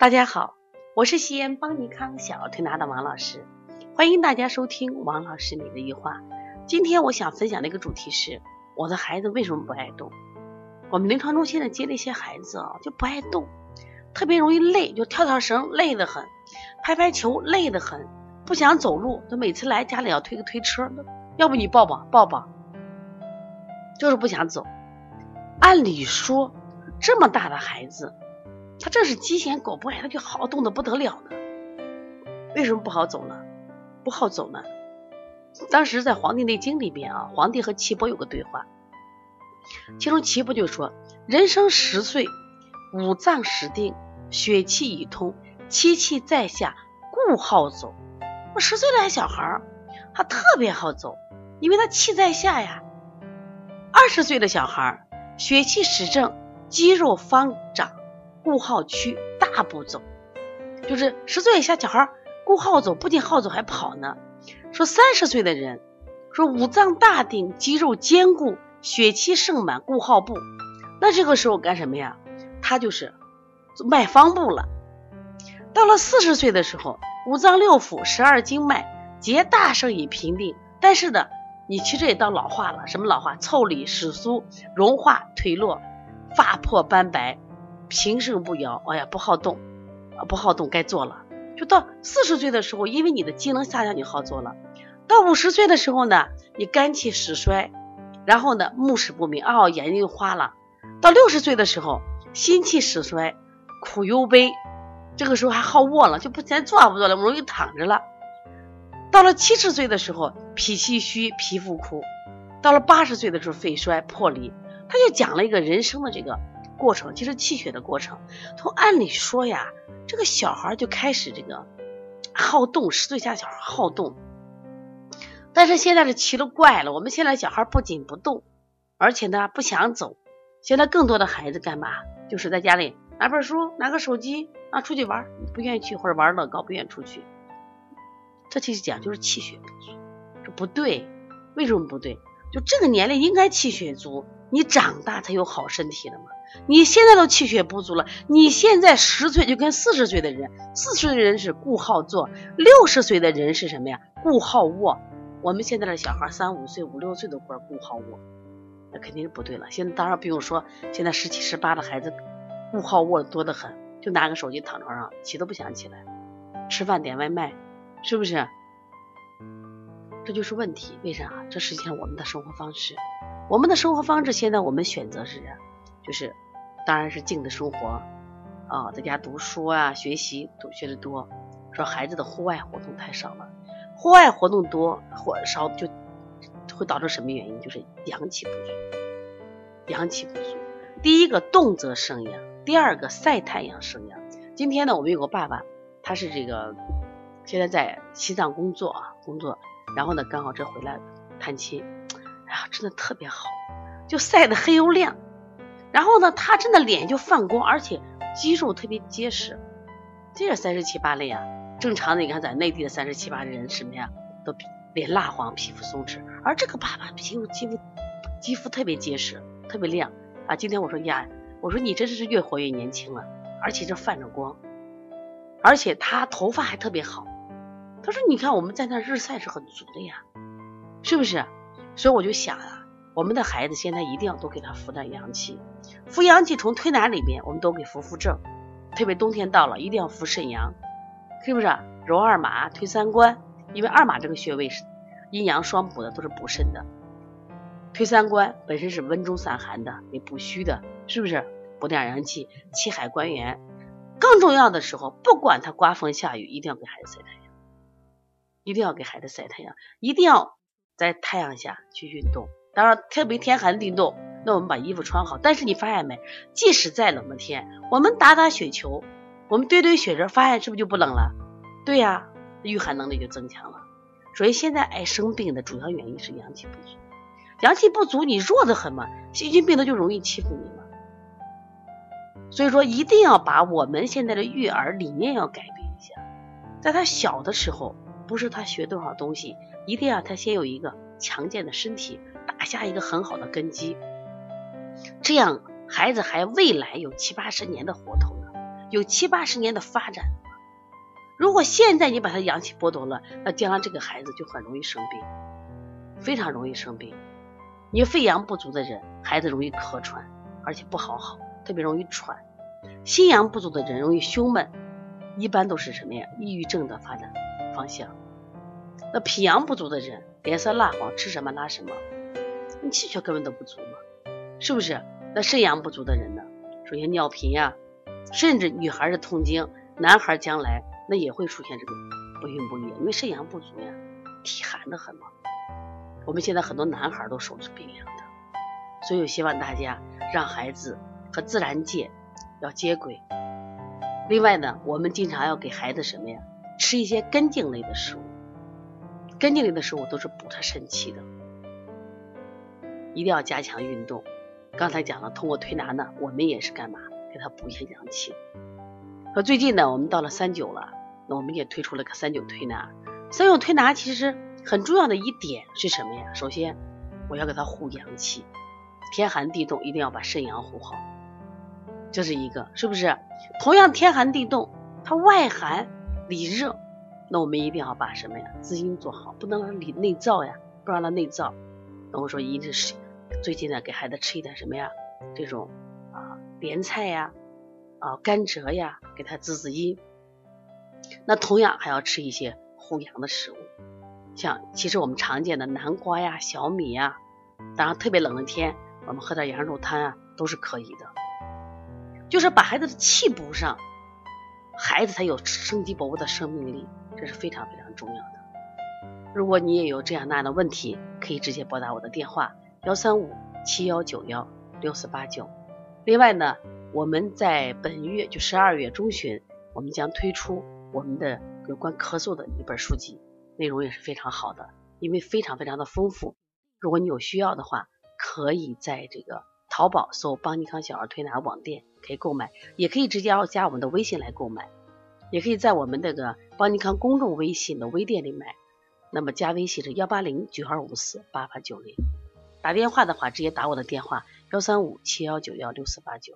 大家好，我是西安邦尼康小儿推拿的王老师，欢迎大家收听王老师你的一话。今天我想分享的一个主题是：我的孩子为什么不爱动？我们临床中现在接了一些孩子啊，就不爱动，特别容易累，就跳跳绳累得很，拍拍球累得很，不想走路，就每次来家里要推个推车，要不你抱抱抱抱，就是不想走。按理说这么大的孩子。他这是鸡嫌狗不爱，他就好动的不得了呢。为什么不好走呢？不好走呢？当时在《黄帝内经》里边啊，皇帝和岐伯有个对话，其中岐伯就说：“人生十岁，五脏始定，血气已通，七气在下，故好走。”我十岁的小孩他特别好走，因为他气在下呀。二十岁的小孩血气始正，肌肉方长。顾好屈，大步走，就是十岁以下小孩顾好走，不仅好走还跑呢。说三十岁的人，说五脏大定，肌肉坚固，血气盛满，顾好步。那这个时候干什么呀？他就是迈方步了。到了四十岁的时候，五脏六腑、十二经脉皆大盛以平定。但是呢，你其实也到老化了。什么老化？腠理始苏，融化颓落，发破斑白。平生不摇，哎呀，不好动，不好动，该坐了。就到四十岁的时候，因为你的机能下降，你好做了。到五十岁的时候呢，你肝气始衰，然后呢，目视不明，哦，眼睛又花了。到六十岁的时候，心气始衰，苦忧悲，这个时候还好卧了，就不咱坐不坐了，容易躺着了。到了七十岁的时候，脾气虚，皮肤枯。到了八十岁的时候，肺衰破离。他就讲了一个人生的这个。过程其实气血的过程，从按理说呀，这个小孩就开始这个好动，十岁以下小孩好动，但是现在是奇了怪了，我们现在小孩不仅不动，而且呢不想走，现在更多的孩子干嘛？就是在家里拿本书，拿个手机啊出去玩，不愿意去或者玩乐高不愿意出去，这其实讲就是气血不足，这不对，为什么不对？就这个年龄应该气血足，你长大才有好身体的嘛。你现在都气血不足了，你现在十岁就跟四十岁的人，四十岁的人是顾好坐，六十岁的人是什么呀？顾好卧。我们现在的小孩三五岁、五六岁都管顾好卧，那肯定是不对了。现在当然不用说，现在十七、十八的孩子顾好卧多得很，就拿个手机躺床上起都不想起来，吃饭点外卖，是不是？这就是问题。为啥？这实际上我们的生活方式，我们的生活方式现在我们选择是。就是，当然是静的生活啊，在家读书啊，学习读学的多。说孩子的户外活动太少了，户外活动多或少就会导致什么原因？就是阳气不足。阳气不足，第一个动则生阳，第二个晒太阳生阳。今天呢，我们有个爸爸，他是这个现在在西藏工作啊，工作，然后呢，刚好这回来探亲，哎呀，真的特别好，就晒得黑又亮。然后呢，他真的脸就泛光，而且肌肉特别结实，这是三十七八类啊。正常的，你看在内地的三十七八的人什么呀，都脸蜡黄，皮肤松弛。而这个爸爸皮肤肌肤肌肤特别结实，特别亮啊。今天我说呀，我说你真是越活越年轻了，而且这泛着光，而且他头发还特别好。他说你看我们在那日晒是很足的呀，是不是？所以我就想啊。我们的孩子现在一定要多给他扶点阳气，扶阳气从推拿里面，我们都给扶扶正，特别冬天到了，一定要扶肾阳，是不是？揉二马、推三关，因为二马这个穴位是阴阳双补的，都是补肾的。推三关本身是温中散寒的，给补虚的，是不是？补点阳气，气海关元。更重要的时候，不管他刮风下雨，一定要给孩子晒太阳，一定要给孩子晒太阳，一定要在太阳下去运动。当然，特别天寒地冻，那我们把衣服穿好。但是你发现没，即使再冷的天，我们打打雪球，我们堆堆雪人，发现是不是就不冷了？对呀，御寒能力就增强了。所以现在爱生病的主要原因是阳气不足。阳气不足，你弱得很嘛，细菌病毒就容易欺负你嘛。所以说，一定要把我们现在的育儿理念要改变一下。在他小的时候，不是他学多少东西，一定要他先有一个强健的身体。打下一个很好的根基，这样孩子还未来有七八十年的活头呢。有七八十年的发展。如果现在你把他阳气剥夺了，那将来这个孩子就很容易生病，非常容易生病。你肺阳不足的人，孩子容易咳喘，而且不好好，特别容易喘。心阳不足的人容易胸闷，一般都是什么呀？抑郁症的发展方向。那脾阳不足的人，脸色蜡黄，吃什么拉什么，你气血根本都不足嘛，是不是？那肾阳不足的人呢？首先尿频呀，甚至女孩的痛经，男孩将来。那也会出现这个不孕不育，因为肾阳不足呀，体寒的很嘛。我们现在很多男孩都手是冰凉的，所以我希望大家让孩子和自然界要接轨。另外呢，我们经常要给孩子什么呀？吃一些根茎类的食物，根茎类的食物都是补他肾气的。一定要加强运动。刚才讲了，通过推拿呢，我们也是干嘛？给他补一些阳气。说最近呢，我们到了三九了。那我们也推出了个三九推拿，三九推拿其实很重要的一点是什么呀？首先我要给他护阳气，天寒地冻一定要把肾阳护好，这是一个，是不是？同样天寒地冻，它外寒里热，那我们一定要把什么呀？滋阴做好，不能让里内燥呀，不让它内燥。那我说一定是最近呢，给孩子吃一点什么呀？这种啊莲菜呀，啊甘蔗呀，给他滋滋阴。那同样还要吃一些护阳的食物，像其实我们常见的南瓜呀、小米呀，当然特别冷的天，我们喝点羊肉汤啊都是可以的。就是把孩子的气补上，孩子才有生机勃勃的生命力，这是非常非常重要的。如果你也有这样那样的问题，可以直接拨打我的电话幺三五七幺九幺六四八九。另外呢，我们在本月就十二月中旬，我们将推出。我们的有关咳嗽的一本书籍，内容也是非常好的，因为非常非常的丰富。如果你有需要的话，可以在这个淘宝搜“邦尼康小儿推拿网店”可以购买，也可以直接加我们的微信来购买，也可以在我们那个邦尼康公众微信的微店里买。那么加微信是幺八零九二五四八八九零，打电话的话直接打我的电话幺三五七幺九幺六四八九。